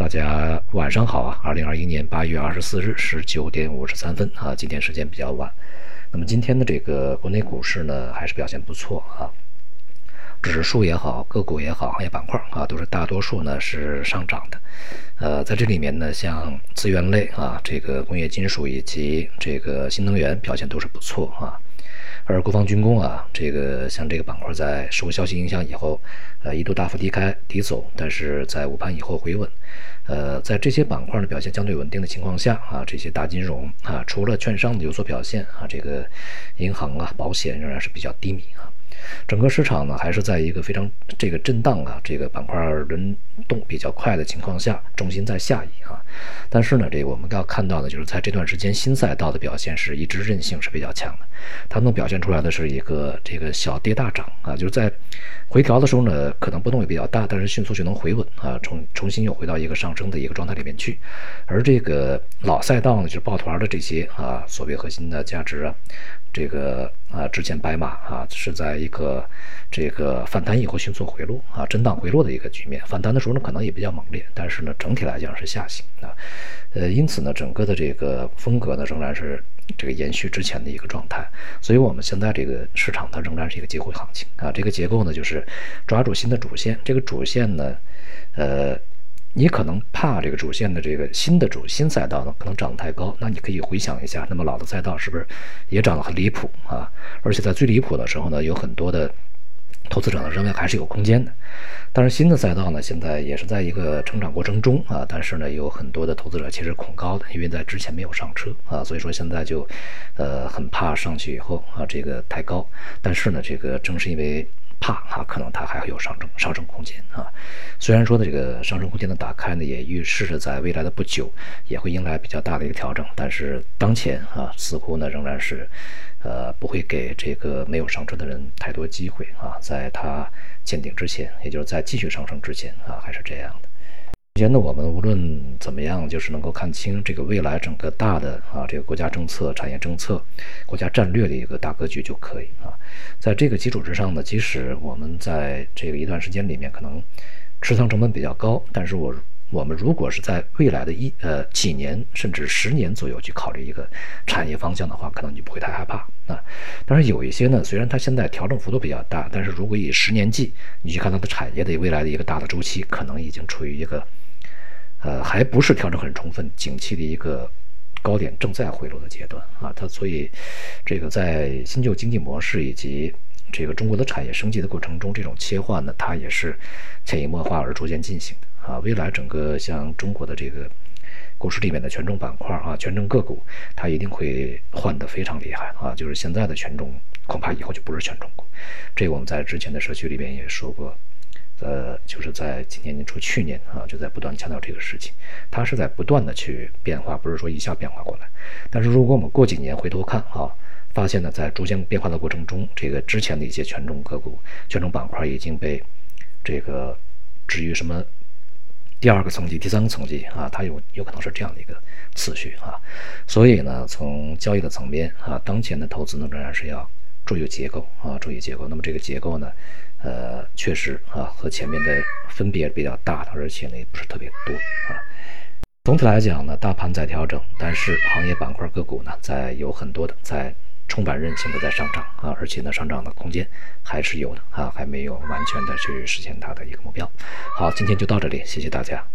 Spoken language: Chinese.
大家晚上好啊！二零二一年八月二十四日十九点五十三分啊，今天时间比较晚。那么今天的这个国内股市呢，还是表现不错啊，指数也好，个股也好，行业板块啊，都是大多数呢是上涨的。呃，在这里面呢，像资源类啊，这个工业金属以及这个新能源表现都是不错啊。而国防军工啊，这个像这个板块在受消息影响以后，呃，一度大幅低开低走，但是在午盘以后回稳。呃，在这些板块的表现相对稳定的情况下啊，这些大金融啊，除了券商的有所表现啊，这个银行啊、保险仍然是比较低迷啊。整个市场呢，还是在一个非常这个震荡啊，这个板块轮动比较快的情况下，重心在下移啊。但是呢，这个我们要看到的就是在这段时间新赛道的表现是一直韧性是比较强的，它能表现出来的是一个这个小跌大涨啊，就是在回调的时候呢，可能波动也比较大，但是迅速就能回稳啊，重重新又回到一个上升的一个状态里面去。而这个老赛道呢，就是抱团的这些啊，所谓核心的价值啊。这个啊，之前白马啊是在一个这个反弹以后迅速回落啊，震荡回落的一个局面。反弹的时候呢，可能也比较猛烈，但是呢，整体来讲是下行啊。呃，因此呢，整个的这个风格呢，仍然是这个延续之前的一个状态。所以，我们现在这个市场它仍然是一个机会行情啊。这个结构呢，就是抓住新的主线。这个主线呢，呃。你可能怕这个主线的这个新的主新赛道呢，可能涨得太高。那你可以回想一下，那么老的赛道是不是也涨得很离谱啊？而且在最离谱的时候呢，有很多的投资者呢认为还是有空间的。但是新的赛道呢，现在也是在一个成长过程中啊。但是呢，有很多的投资者其实恐高的，因为在之前没有上车啊，所以说现在就呃很怕上去以后啊这个太高。但是呢，这个正是因为。怕哈，可能它还会有上升上升空间啊。虽然说的这个上升空间的打开呢，也预示着在未来的不久也会迎来比较大的一个调整，但是当前啊，似乎呢仍然是，呃，不会给这个没有上车的人太多机会啊。在它见顶之前，也就是在继续上升之前啊，还是这样的。目前呢，我们无论怎么样，就是能够看清这个未来整个大的啊，这个国家政策、产业政策、国家战略的一个大格局就可以啊。在这个基础之上呢，即使我们在这个一段时间里面可能持仓成本比较高，但是我我们如果是在未来的一呃几年甚至十年左右去考虑一个产业方向的话，可能你不会太害怕啊。但是有一些呢，虽然它现在调整幅度比较大，但是如果以十年计，你去看它的产业的未来的一个大的周期，可能已经处于一个。呃，还不是调整很充分，景气的一个高点正在回落的阶段啊。它所以，这个在新旧经济模式以及这个中国的产业升级的过程中，这种切换呢，它也是潜移默化而逐渐进行的啊。未来整个像中国的这个股市里面的权重板块啊，权重个股，它一定会换得非常厉害啊。就是现在的权重，恐怕以后就不是权重股。这个我们在之前的社区里面也说过。呃，就是在今年年初、去年啊，就在不断强调这个事情，它是在不断的去变化，不是说一下变化过来。但是如果我们过几年回头看啊，发现呢，在逐渐变化的过程中，这个之前的一些权重个股、权重板块已经被这个置于什么第二个层级、第三个层级啊，它有有可能是这样的一个次序啊。所以呢，从交易的层面啊，当前的投资呢，仍然是要注意结构啊，注意结构。那么这个结构呢？呃，确实啊，和前面的分别比较大的，而且呢也不是特别多啊。总体来讲呢，大盘在调整，但是行业板块个股呢，在有很多的在充满韧性的在上涨啊，而且呢上涨的空间还是有的啊，还没有完全的去实现它的一个目标。好，今天就到这里，谢谢大家。